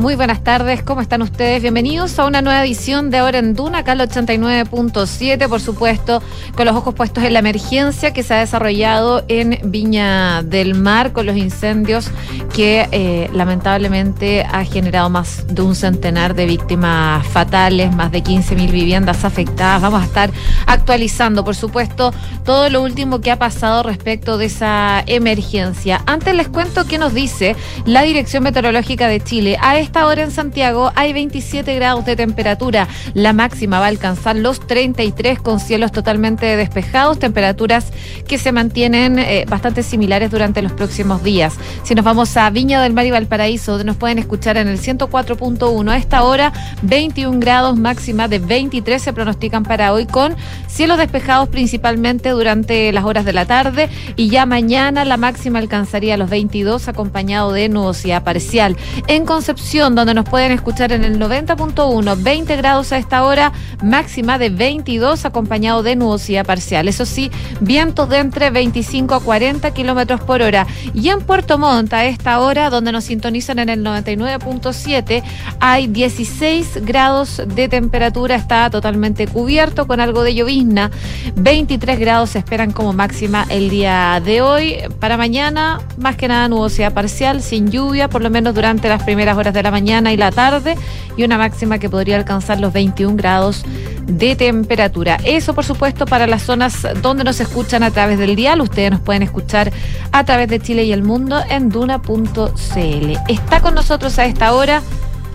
Muy buenas tardes, ¿cómo están ustedes? Bienvenidos a una nueva edición de Ahora en Duna, acá al 89.7, por supuesto, con los ojos puestos en la emergencia que se ha desarrollado en Viña del Mar con los incendios que eh, lamentablemente ha generado más de un centenar de víctimas fatales, más de 15.000 viviendas afectadas. Vamos a estar actualizando, por supuesto, todo lo último que ha pasado respecto de esa emergencia. Antes les cuento qué nos dice la Dirección Meteorológica de Chile. A esta hora en Santiago hay 27 grados de temperatura. La máxima va a alcanzar los 33 con cielos totalmente despejados, temperaturas que se mantienen eh, bastante similares durante los próximos días. Si nos vamos a Viña del Mar y Valparaíso, donde nos pueden escuchar en el 104.1, a esta hora 21 grados máxima de 23 se pronostican para hoy con cielos despejados principalmente durante las horas de la tarde y ya mañana la máxima alcanzaría los 22 acompañado de nubosidad parcial. En Concepción, donde nos pueden escuchar en el 90.1, 20 grados a esta hora, máxima de 22 acompañado de nubosidad parcial. Eso sí, vientos de entre 25 a 40 kilómetros por hora. Y en Puerto Montt, a esta hora, donde nos sintonizan en el 99.7, hay 16 grados de temperatura, está totalmente cubierto con algo de llovizna. 23 grados se esperan como máxima el día de hoy. Para mañana, más que nada nubosidad parcial, sin lluvia, por lo menos durante las primeras horas de la mañana y la tarde, y una máxima que podría alcanzar los 21 grados de temperatura. Eso, por supuesto, para las zonas donde nos escuchan a través del dial. Ustedes nos pueden escuchar a través de Chile y el mundo en duna.cl. Está con nosotros a esta hora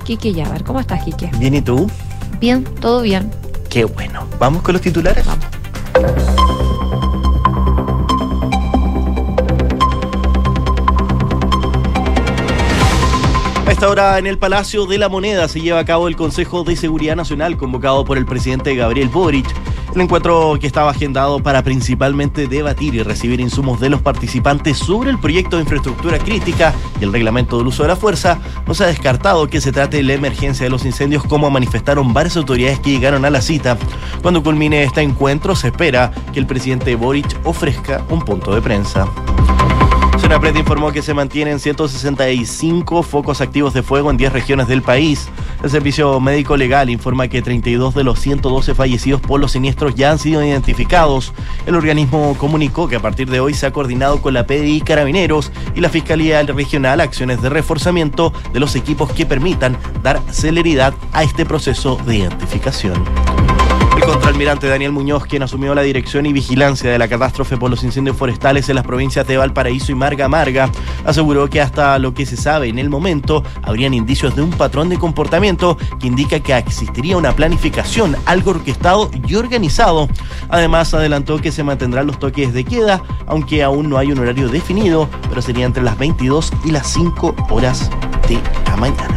Quique Yavar. ¿Cómo estás, Quique? Bien, ¿y tú? Bien, todo bien. Qué bueno. ¿Vamos con los titulares? Vamos. Esta hora en el Palacio de la Moneda se lleva a cabo el Consejo de Seguridad Nacional convocado por el presidente Gabriel Boric. El encuentro que estaba agendado para principalmente debatir y recibir insumos de los participantes sobre el proyecto de infraestructura crítica y el reglamento del uso de la fuerza, no se ha descartado que se trate de la emergencia de los incendios como manifestaron varias autoridades que llegaron a la cita. Cuando culmine este encuentro se espera que el presidente Boric ofrezca un punto de prensa. Senapred informó que se mantienen 165 focos activos de fuego en 10 regiones del país. El Servicio Médico Legal informa que 32 de los 112 fallecidos por los siniestros ya han sido identificados. El organismo comunicó que a partir de hoy se ha coordinado con la PDI Carabineros y la Fiscalía Regional acciones de reforzamiento de los equipos que permitan dar celeridad a este proceso de identificación. El contraalmirante Daniel Muñoz, quien asumió la dirección y vigilancia de la catástrofe por los incendios forestales en las provincias de Valparaíso y Marga Marga, aseguró que hasta lo que se sabe en el momento habrían indicios de un patrón de comportamiento que indica que existiría una planificación, algo orquestado y organizado. Además, adelantó que se mantendrán los toques de queda, aunque aún no hay un horario definido, pero sería entre las 22 y las 5 horas de la mañana.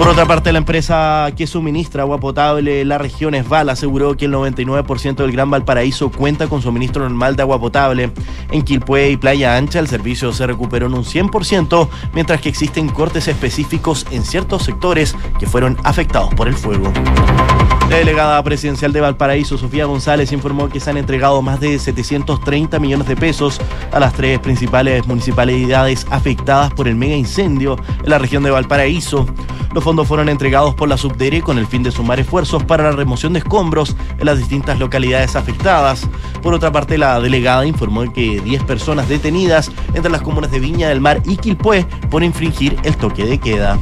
Por otra parte, la empresa que suministra agua potable en la región Esval aseguró que el 99% del Gran Valparaíso cuenta con suministro normal de agua potable. En Quilpué y Playa Ancha el servicio se recuperó en un 100%, mientras que existen cortes específicos en ciertos sectores que fueron afectados por el fuego. La delegada presidencial de Valparaíso, Sofía González, informó que se han entregado más de 730 millones de pesos a las tres principales municipalidades afectadas por el mega incendio en la región de Valparaíso. Los fondos fueron entregados por la Subdere con el fin de sumar esfuerzos para la remoción de escombros en las distintas localidades afectadas. Por otra parte, la delegada informó que 10 personas detenidas entre las comunas de Viña del Mar y Quilpué por infringir el toque de queda.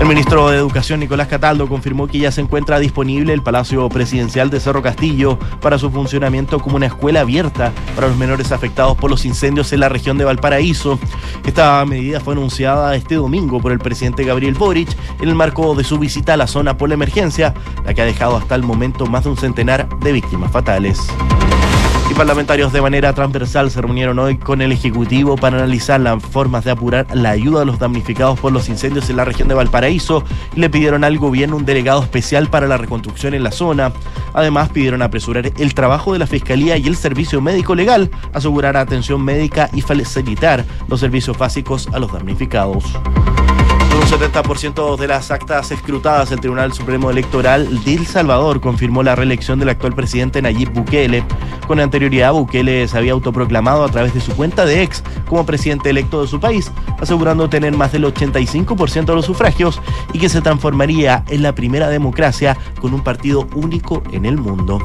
El ministro de Educación, Nicolás Cataldo, confirmó que ya se encuentra disponible el Palacio Presidencial de Cerro Castillo para su funcionamiento como una escuela abierta para los menores afectados por los incendios en la región de Valparaíso. Esta medida fue anunciada este domingo por el presidente Gabriel Boric en el marco de su visita a la zona por la emergencia, la que ha dejado hasta el momento más de un centenar de víctimas fatales. Y parlamentarios de manera transversal se reunieron hoy con el Ejecutivo para analizar las formas de apurar la ayuda a los damnificados por los incendios en la región de Valparaíso y le pidieron al gobierno un delegado especial para la reconstrucción en la zona. Además, pidieron apresurar el trabajo de la Fiscalía y el Servicio Médico Legal, asegurar atención médica y facilitar los servicios básicos a los damnificados. Un 70% de las actas escrutadas, el Tribunal Supremo Electoral de El Salvador confirmó la reelección del actual presidente Nayib Bukele. Con anterioridad, Bukele se había autoproclamado a través de su cuenta de ex como presidente electo de su país, asegurando tener más del 85% de los sufragios y que se transformaría en la primera democracia con un partido único en el mundo.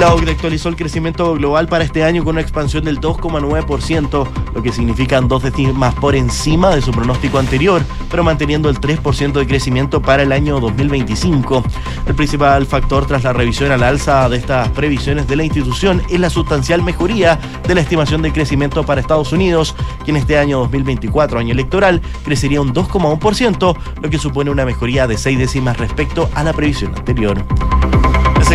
La OCDE actualizó el crecimiento global para este año con una expansión del 2,9%, lo que significan dos décimas por encima de su pronóstico anterior, pero manteniendo el 3% de crecimiento para el año 2025. El principal factor tras la revisión al alza de estas previsiones de la institución es la sustancial mejoría de la estimación de crecimiento para Estados Unidos, que en este año 2024, año electoral, crecería un 2,1%, lo que supone una mejoría de seis décimas respecto a la previsión anterior.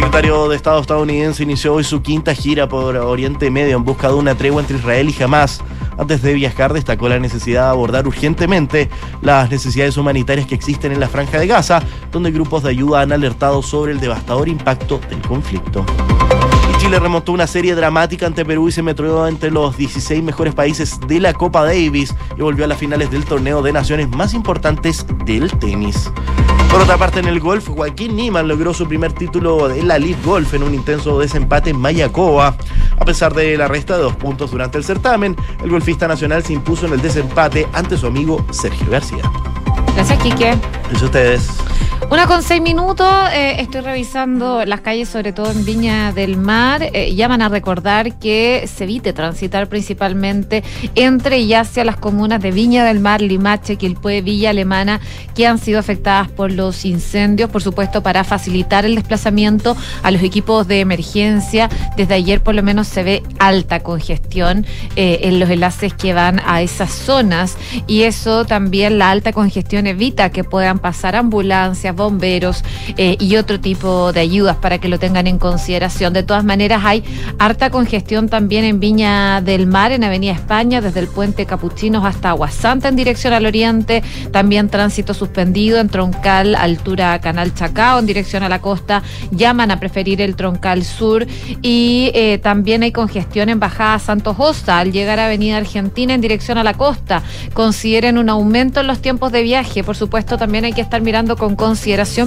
El secretario de Estado estadounidense inició hoy su quinta gira por Oriente Medio en busca de una tregua entre Israel y Hamas. Antes de viajar destacó la necesidad de abordar urgentemente las necesidades humanitarias que existen en la franja de Gaza, donde grupos de ayuda han alertado sobre el devastador impacto del conflicto. Chile remontó una serie dramática ante Perú y se metió entre los 16 mejores países de la Copa Davis y volvió a las finales del torneo de naciones más importantes del tenis. Por otra parte, en el golf, Joaquín Niman logró su primer título de la League Golf en un intenso desempate en Mayacoba. A pesar de la resta de dos puntos durante el certamen, el golfista nacional se impuso en el desempate ante su amigo Sergio García. Gracias, Quique. Gracias a ustedes. Una con seis minutos, eh, estoy revisando las calles, sobre todo en Viña del Mar. Eh, llaman a recordar que se evite transitar principalmente entre y hacia las comunas de Viña del Mar, Limache, Quilpue, Villa Alemana, que han sido afectadas por los incendios. Por supuesto, para facilitar el desplazamiento a los equipos de emergencia. Desde ayer, por lo menos, se ve alta congestión eh, en los enlaces que van a esas zonas. Y eso también, la alta congestión evita que puedan pasar ambulancias bomberos eh, y otro tipo de ayudas para que lo tengan en consideración. De todas maneras, hay harta congestión también en Viña del Mar, en Avenida España, desde el puente Capuchinos hasta Aguasanta en dirección al oriente. También tránsito suspendido en Troncal, altura Canal Chacao, en dirección a la costa. Llaman a preferir el Troncal Sur. Y eh, también hay congestión en Bajada Santos Osa al llegar a Avenida Argentina en dirección a la costa. Consideren un aumento en los tiempos de viaje. Por supuesto, también hay que estar mirando con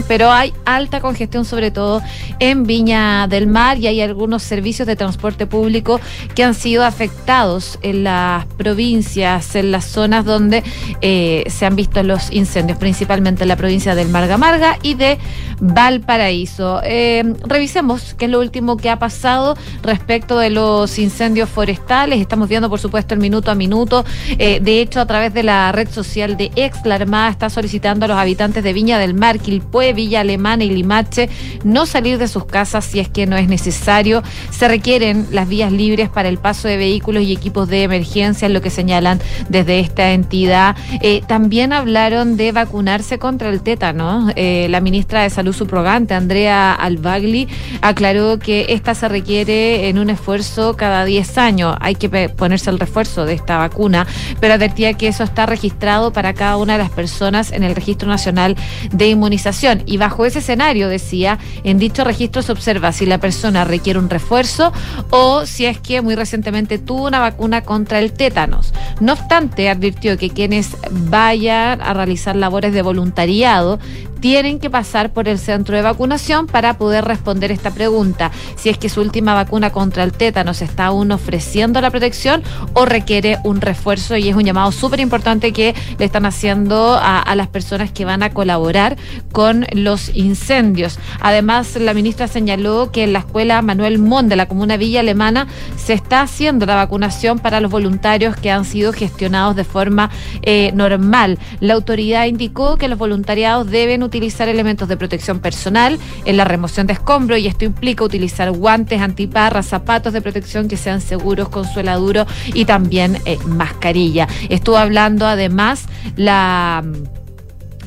pero hay alta congestión sobre todo en Viña del Mar y hay algunos servicios de transporte público que han sido afectados en las provincias, en las zonas donde eh, se han visto los incendios, principalmente en la provincia del Marga Marga y de Valparaíso. Eh, revisemos qué es lo último que ha pasado respecto de los incendios forestales. Estamos viendo, por supuesto, el minuto a minuto. Eh, de hecho, a través de la red social de Ex, la Armada está solicitando a los habitantes de Viña del Mar, Quilpué, Villa Alemana y Limache no salir de sus casas si es que no es necesario. Se requieren las vías libres para el paso de vehículos y equipos de emergencia, es lo que señalan desde esta entidad. Eh, también hablaron de vacunarse contra el tétano. Eh, la ministra de Salud subrogante, Andrea Albagli, aclaró que esta se requiere en un esfuerzo cada 10 años. Hay que ponerse el refuerzo de esta vacuna, pero advertía que eso está registrado para cada una de las personas en el Registro Nacional de Inmunización y bajo ese escenario, decía, en dicho registro se observa si la persona requiere un refuerzo o si es que muy recientemente tuvo una vacuna contra el tétanos. No obstante, advirtió que quienes vayan a realizar labores de voluntariado tienen que pasar por el centro de vacunación para poder responder esta pregunta. Si es que su última vacuna contra el tétanos está aún ofreciendo la protección o requiere un refuerzo y es un llamado súper importante que le están haciendo a, a, las personas que van a colaborar con los incendios. Además, la ministra señaló que en la escuela Manuel Mon de la comuna Villa Alemana se está haciendo la vacunación para los voluntarios que han sido gestionados de forma eh, normal. La autoridad indicó que los voluntariados deben utilizar elementos de protección personal en la remoción de escombros y esto implica utilizar guantes, antiparras, zapatos de protección que sean seguros, consueladuro y también eh, mascarilla. Estuvo hablando además la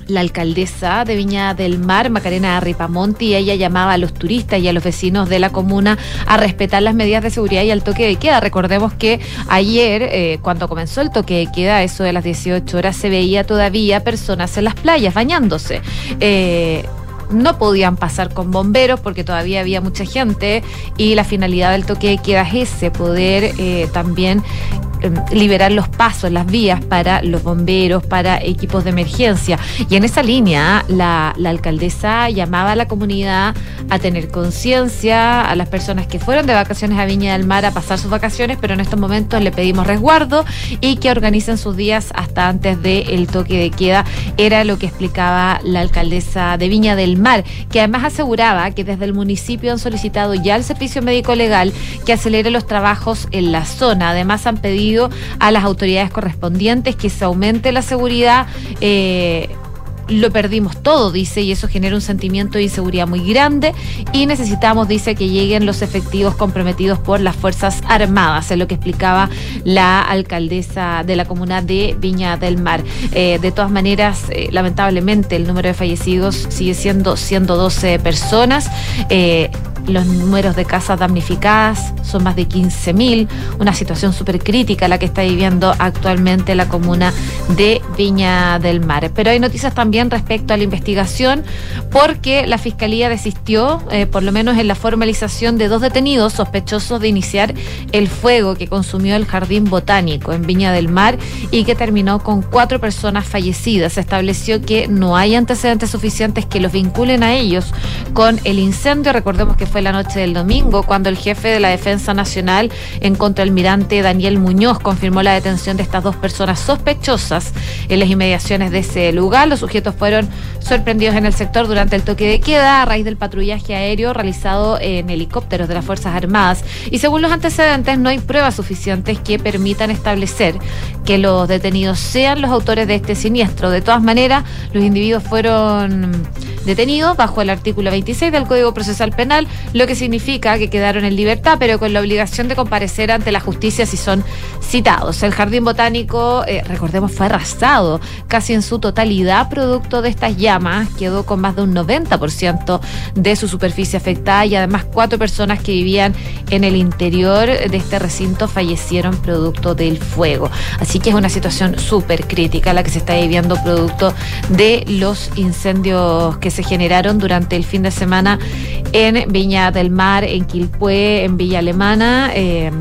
la alcaldesa de Viña del Mar, Macarena Ripamonti, ella llamaba a los turistas y a los vecinos de la comuna a respetar las medidas de seguridad y al toque de queda. Recordemos que ayer, eh, cuando comenzó el toque de queda, eso de las 18 horas, se veía todavía personas en las playas bañándose. Eh, no podían pasar con bomberos porque todavía había mucha gente y la finalidad del toque de queda es ese, poder eh, también liberar los pasos, las vías para los bomberos, para equipos de emergencia. Y en esa línea, la, alcaldesa llamaba a la comunidad a tener conciencia, a las personas que fueron de vacaciones a Viña del Mar a pasar sus vacaciones, pero en estos momentos le pedimos resguardo y que organicen sus días hasta antes del toque de queda. Era lo que explicaba la alcaldesa de Viña del Mar, que además aseguraba que desde el municipio han solicitado ya al servicio médico legal que acelere los trabajos en la zona. Además han pedido a las autoridades correspondientes que se aumente la seguridad. Eh, lo perdimos todo, dice, y eso genera un sentimiento de inseguridad muy grande y necesitamos, dice, que lleguen los efectivos comprometidos por las Fuerzas Armadas, es lo que explicaba la alcaldesa de la comuna de Viña del Mar. Eh, de todas maneras, eh, lamentablemente el número de fallecidos sigue siendo 112 personas. Los números de casas damnificadas son más de 15.000, una situación súper crítica la que está viviendo actualmente la comuna de Viña del Mar. Pero hay noticias también respecto a la investigación porque la Fiscalía desistió, eh, por lo menos en la formalización de dos detenidos sospechosos de iniciar el fuego que consumió el jardín botánico en Viña del Mar y que terminó con cuatro personas fallecidas. Se estableció que no hay antecedentes suficientes que los vinculen a ellos con el incendio. Recordemos que fue la noche del domingo cuando el jefe de la Defensa Nacional en contraalmirante Daniel Muñoz confirmó la detención de estas dos personas sospechosas en las inmediaciones de ese lugar. Los sujetos fueron sorprendidos en el sector durante el toque de queda a raíz del patrullaje aéreo realizado en helicópteros de las Fuerzas Armadas. Y según los antecedentes, no hay pruebas suficientes que permitan establecer que los detenidos sean los autores de este siniestro. De todas maneras, los individuos fueron detenidos bajo el artículo 26 del Código Procesal Penal, lo que significa que quedaron en libertad, pero con la obligación de comparecer ante la justicia si son citados. El jardín botánico, eh, recordemos, fue arrasado casi en su totalidad producto de estas llamas, quedó con más de un 90% de su superficie afectada y además cuatro personas que vivían en el interior de este recinto fallecieron producto del fuego. Así que es una situación súper crítica la que se está viviendo producto de los incendios que se generaron durante el fin de semana en Viña del Mar, en Quilpué, en Villa Alemana. Eh,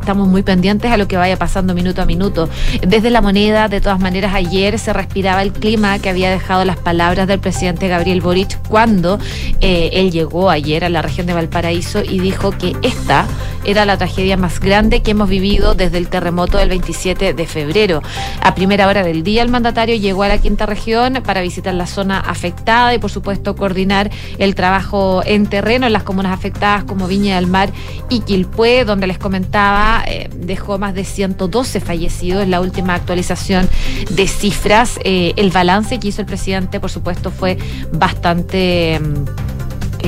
estamos muy pendientes a lo que vaya pasando minuto a minuto. Desde la moneda, de todas maneras, ayer se respiraba el clima que había dejado las palabras del presidente Gabriel Boric cuando eh, él llegó ayer a la región de Valparaíso y dijo que esta era la tragedia más grande que hemos vivido desde el terremoto del 27 de febrero. A primera hora del día, el mandatario llegó a la quinta región para visitar la zona afectada y, por supuesto, coordinar el trabajo en terreno en las comunas afectadas como Viña del Mar y Quilpué, donde les comentaba eh, dejó más de 112 fallecidos. La última actualización de cifras, eh, el balance que hizo el presidente, por supuesto, fue bastante...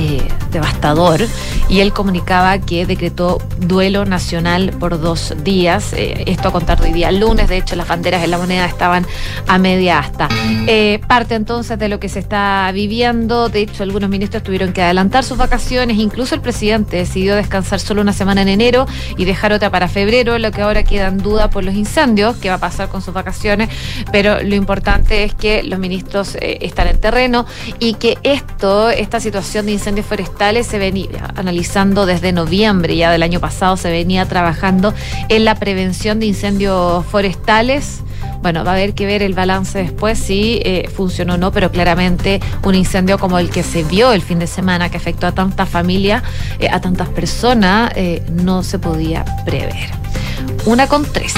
Eh, devastador y él comunicaba que decretó duelo nacional por dos días. Eh, esto a contar hoy día lunes, de hecho las banderas en la moneda estaban a media asta. Eh, parte entonces de lo que se está viviendo, de hecho algunos ministros tuvieron que adelantar sus vacaciones, incluso el presidente decidió descansar solo una semana en enero y dejar otra para febrero, lo que ahora queda en duda por los incendios, qué va a pasar con sus vacaciones, pero lo importante es que los ministros están en terreno y que esto, esta situación de incendios forestales se venía analizando desde noviembre ya del año pasado, se venía trabajando en la prevención de incendios forestales. Bueno, va a haber que ver el balance después si eh, funcionó o no, pero claramente un incendio como el que se vio el fin de semana, que afectó a tantas familias, eh, a tantas personas, eh, no se podía prever. Una con tres.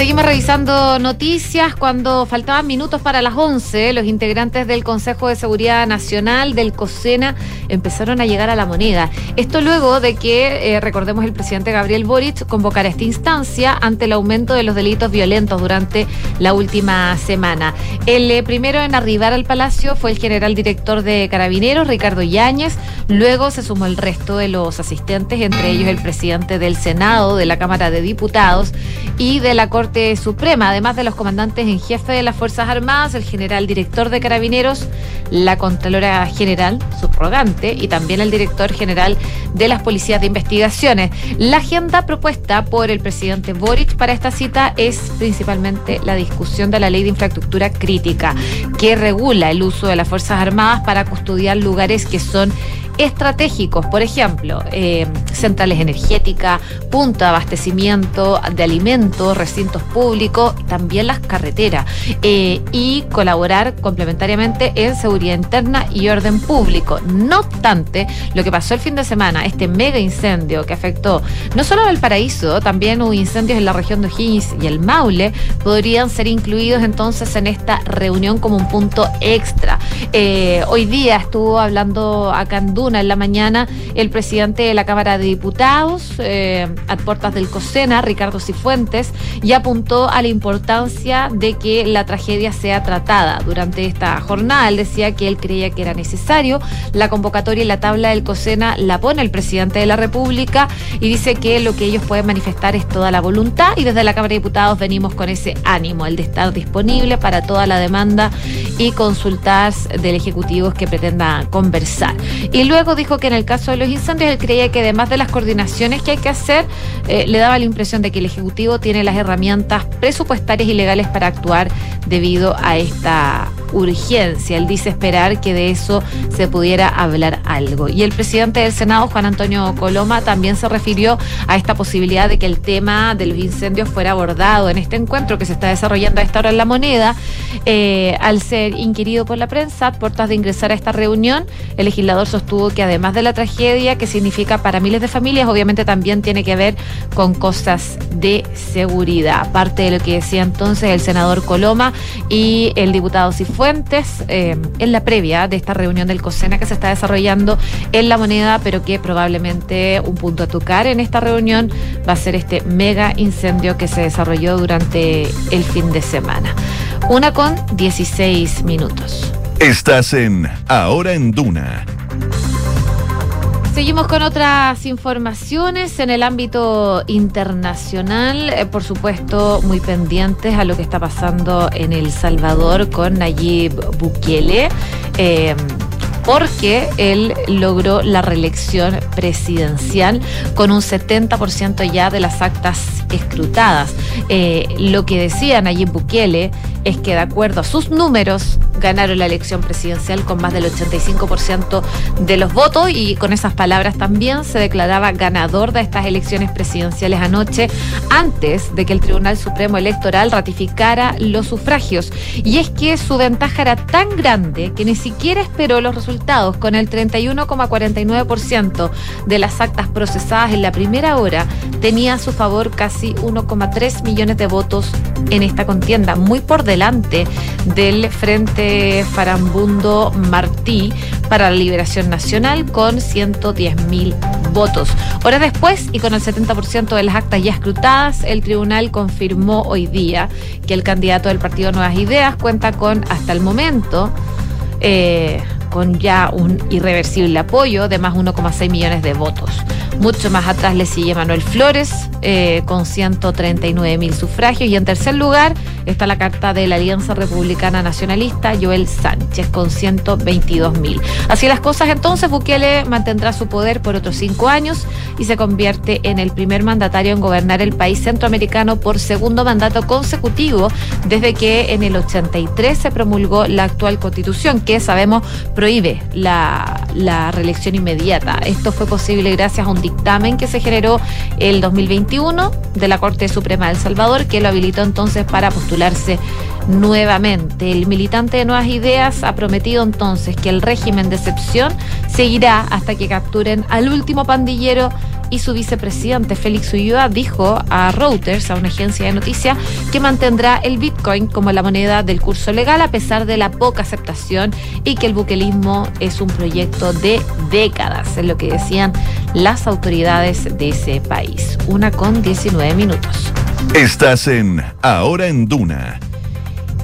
Seguimos revisando noticias. Cuando faltaban minutos para las 11, los integrantes del Consejo de Seguridad Nacional del COSENA empezaron a llegar a la moneda. Esto luego de que, eh, recordemos, el presidente Gabriel Boric convocara esta instancia ante el aumento de los delitos violentos durante la última semana. El eh, primero en arribar al palacio fue el general director de Carabineros, Ricardo Yáñez. Luego se sumó el resto de los asistentes, entre ellos el presidente del Senado, de la Cámara de Diputados y de la Corte Suprema, además de los comandantes en jefe de las Fuerzas Armadas, el general director de Carabineros, la Contralora General, subrogante, y también el director general de las Policías de Investigaciones. La agenda propuesta por el presidente Boric para esta cita es principalmente la discusión de la ley de infraestructura crítica, que regula el uso de las Fuerzas Armadas para custodiar lugares que son estratégicos, por ejemplo, eh, centrales energéticas, punto de abastecimiento de alimentos, recintos públicos, también las carreteras, eh, y colaborar complementariamente en seguridad interna y orden público. No obstante, lo que pasó el fin de semana, este mega incendio que afectó no solo al paraíso, también hubo incendios en la región de O'Higgins y el Maule, podrían ser incluidos entonces en esta reunión como un punto extra. Eh, hoy día estuvo hablando acá en Duna en la mañana el presidente de la Cámara de Diputados, eh, a puertas del COSENA, Ricardo Cifuentes, y apuntó a la importancia de que la tragedia sea tratada. Durante esta jornada, él decía que él creía que era necesario. La convocatoria y la tabla del COSENA la pone el presidente de la República y dice que lo que ellos pueden manifestar es toda la voluntad y desde la Cámara de Diputados venimos con ese ánimo, el de estar disponible para toda la demanda y consultar del Ejecutivo que pretenda conversar. Y luego dijo que en el caso de los incendios él creía que además de las coordinaciones que hay que hacer, eh, le daba la impresión de que el Ejecutivo tiene las herramientas presupuestarias y legales para actuar debido a esta urgencia. Él dice esperar que de eso se pudiera hablar algo. Y el presidente del Senado, Juan Antonio Coloma, también se refirió a esta posibilidad de que el tema de los incendios fuera abordado en este encuentro que se está desarrollando a esta hora en la moneda. Eh, al ser inquirido por la prensa, a puertas de ingresar a esta reunión, el legislador sostuvo que además de la tragedia que significa para miles de familias, obviamente también tiene que ver con cosas de seguridad. Aparte de lo que decía entonces el senador Coloma y el diputado Cifuentes, fuentes eh, en la previa de esta reunión del COSENA que se está desarrollando en la moneda, pero que probablemente un punto a tocar en esta reunión va a ser este mega incendio que se desarrolló durante el fin de semana. Una con 16 minutos. Estás en Ahora en Duna Seguimos con otras informaciones en el ámbito internacional, eh, por supuesto muy pendientes a lo que está pasando en El Salvador con Nayib Bukele. Eh, porque él logró la reelección presidencial con un 70% ya de las actas escrutadas. Eh, lo que decía Nayib Bukele es que de acuerdo a sus números ganaron la elección presidencial con más del 85% de los votos y con esas palabras también se declaraba ganador de estas elecciones presidenciales anoche antes de que el Tribunal Supremo Electoral ratificara los sufragios. Y es que su ventaja era tan grande que ni siquiera esperó los resultados. Con el 31,49% de las actas procesadas en la primera hora tenía a su favor casi 1,3 millones de votos en esta contienda, muy por delante del Frente Farambundo Martí para la Liberación Nacional con 110 mil votos. Horas después y con el 70% de las actas ya escrutadas, el tribunal confirmó hoy día que el candidato del Partido Nuevas Ideas cuenta con, hasta el momento, eh, con ya un irreversible apoyo de más 1,6 millones de votos. Mucho más atrás le sigue Manuel Flores eh, con 139 mil sufragios y en tercer lugar está la carta de la Alianza Republicana Nacionalista Joel Sánchez con 122 mil. Así las cosas entonces, Bukele mantendrá su poder por otros cinco años y se convierte en el primer mandatario en gobernar el país centroamericano por segundo mandato consecutivo desde que en el 83 se promulgó la actual constitución que sabemos prohíbe la, la reelección inmediata. Esto fue posible gracias a un dictamen que se generó el 2021 de la Corte Suprema de El Salvador, que lo habilitó entonces para postularse nuevamente. El militante de Nuevas Ideas ha prometido entonces que el régimen de excepción seguirá hasta que capturen al último pandillero y su vicepresidente Félix Ulloa dijo a Reuters, a una agencia de noticias, que mantendrá el Bitcoin como la moneda del curso legal a pesar de la poca aceptación y que el buquelismo es un proyecto de décadas, es lo que decían las autoridades de ese país. Una con 19 minutos. Estás en Ahora en Duna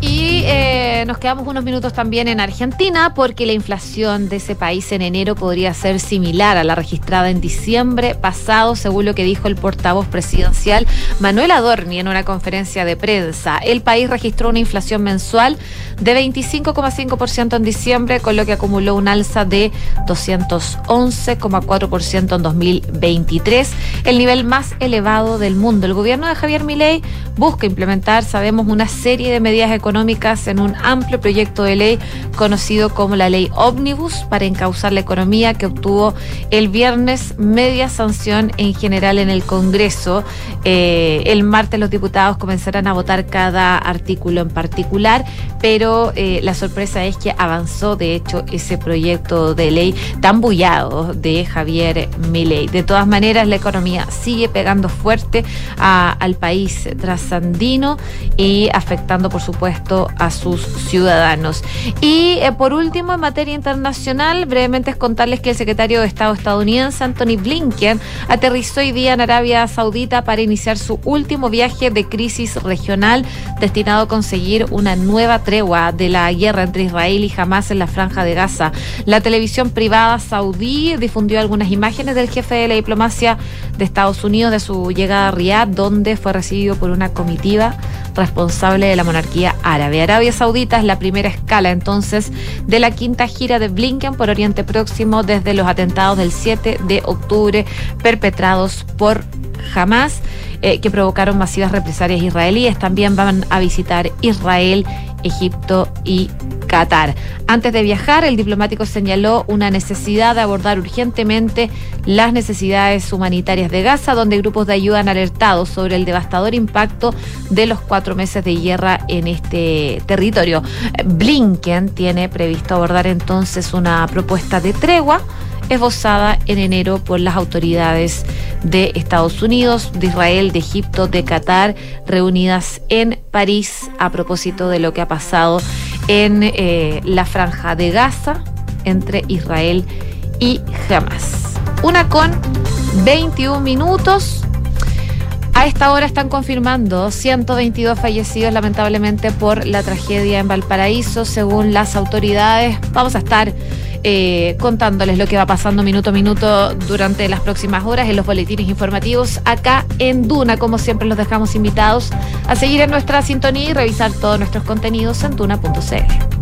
y eh, nos quedamos unos minutos también en Argentina porque la inflación de ese país en enero podría ser similar a la registrada en diciembre pasado, según lo que dijo el portavoz presidencial Manuel Adorni en una conferencia de prensa. El país registró una inflación mensual de 25,5% en diciembre, con lo que acumuló un alza de 211,4% en 2023, el nivel más elevado del mundo. El gobierno de Javier Milei busca implementar, sabemos, una serie de medidas económicas en un amplio proyecto de ley conocido como la ley Omnibus para encauzar la economía que obtuvo el viernes media sanción en general en el Congreso. Eh, el martes los diputados comenzarán a votar cada artículo en particular, pero eh, la sorpresa es que avanzó de hecho ese proyecto de ley tan bullado de Javier Milei. De todas maneras, la economía sigue pegando fuerte al país trasandino y afectando, por supuesto, a sus ciudadanos. Y eh, por último, en materia internacional, brevemente es contarles que el secretario de Estado estadounidense, Anthony Blinken, aterrizó hoy día en Arabia Saudita para iniciar su último viaje de crisis regional destinado a conseguir una nueva tregua de la guerra entre Israel y Hamas en la franja de Gaza. La televisión privada saudí difundió algunas imágenes del jefe de la diplomacia de Estados Unidos de su llegada a Riyadh, donde fue recibido por una comitiva responsable de la monarquía árabe. Arabia Saudita es la primera escala entonces de la quinta gira de Blinken por Oriente Próximo desde los atentados del 7 de octubre perpetrados por Hamas, eh, que provocaron masivas represalias israelíes. También van a visitar Israel, Egipto y Qatar. Antes de viajar, el diplomático señaló una necesidad de abordar urgentemente las necesidades humanitarias de Gaza, donde grupos de ayuda han alertado sobre el devastador impacto de los cuatro meses de guerra en este territorio. Blinken tiene previsto abordar entonces una propuesta de tregua esbozada en enero por las autoridades de Estados Unidos, de Israel, de Egipto, de Qatar, reunidas en París a propósito de lo que ha pasado en eh, la franja de Gaza entre Israel y Hamas. Una con 21 minutos. A esta hora están confirmando 122 fallecidos lamentablemente por la tragedia en Valparaíso, según las autoridades. Vamos a estar eh, contándoles lo que va pasando minuto a minuto durante las próximas horas en los boletines informativos acá en Duna. Como siempre, los dejamos invitados a seguir en nuestra sintonía y revisar todos nuestros contenidos en duna.cl.